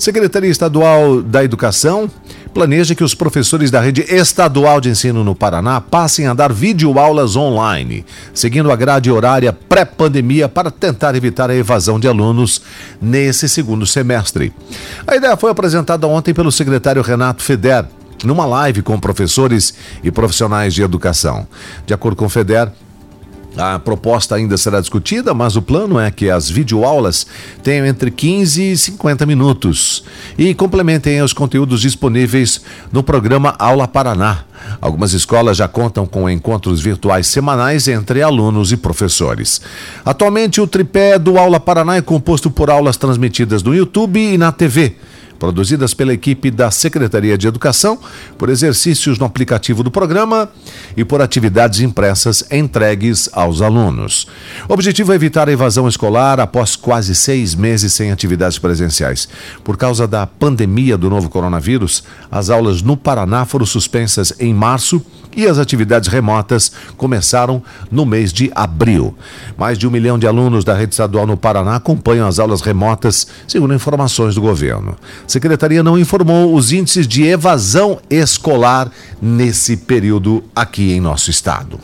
Secretaria Estadual da Educação planeja que os professores da rede estadual de ensino no Paraná passem a dar videoaulas online, seguindo a grade horária pré-pandemia para tentar evitar a evasão de alunos nesse segundo semestre. A ideia foi apresentada ontem pelo secretário Renato Feder, numa live com professores e profissionais de educação. De acordo com o Feder, a proposta ainda será discutida, mas o plano é que as videoaulas tenham entre 15 e 50 minutos e complementem os conteúdos disponíveis no programa Aula Paraná. Algumas escolas já contam com encontros virtuais semanais entre alunos e professores. Atualmente, o tripé do Aula Paraná é composto por aulas transmitidas no YouTube e na TV produzidas pela equipe da Secretaria de Educação, por exercícios no aplicativo do programa e por atividades impressas entregues aos alunos. O objetivo é evitar a evasão escolar após quase seis meses sem atividades presenciais. Por causa da pandemia do novo coronavírus, as aulas no Paraná foram suspensas em março e as atividades remotas começaram no mês de abril. Mais de um milhão de alunos da rede estadual no Paraná acompanham as aulas remotas, segundo informações do governo. Secretaria não informou os índices de evasão escolar nesse período aqui em nosso estado.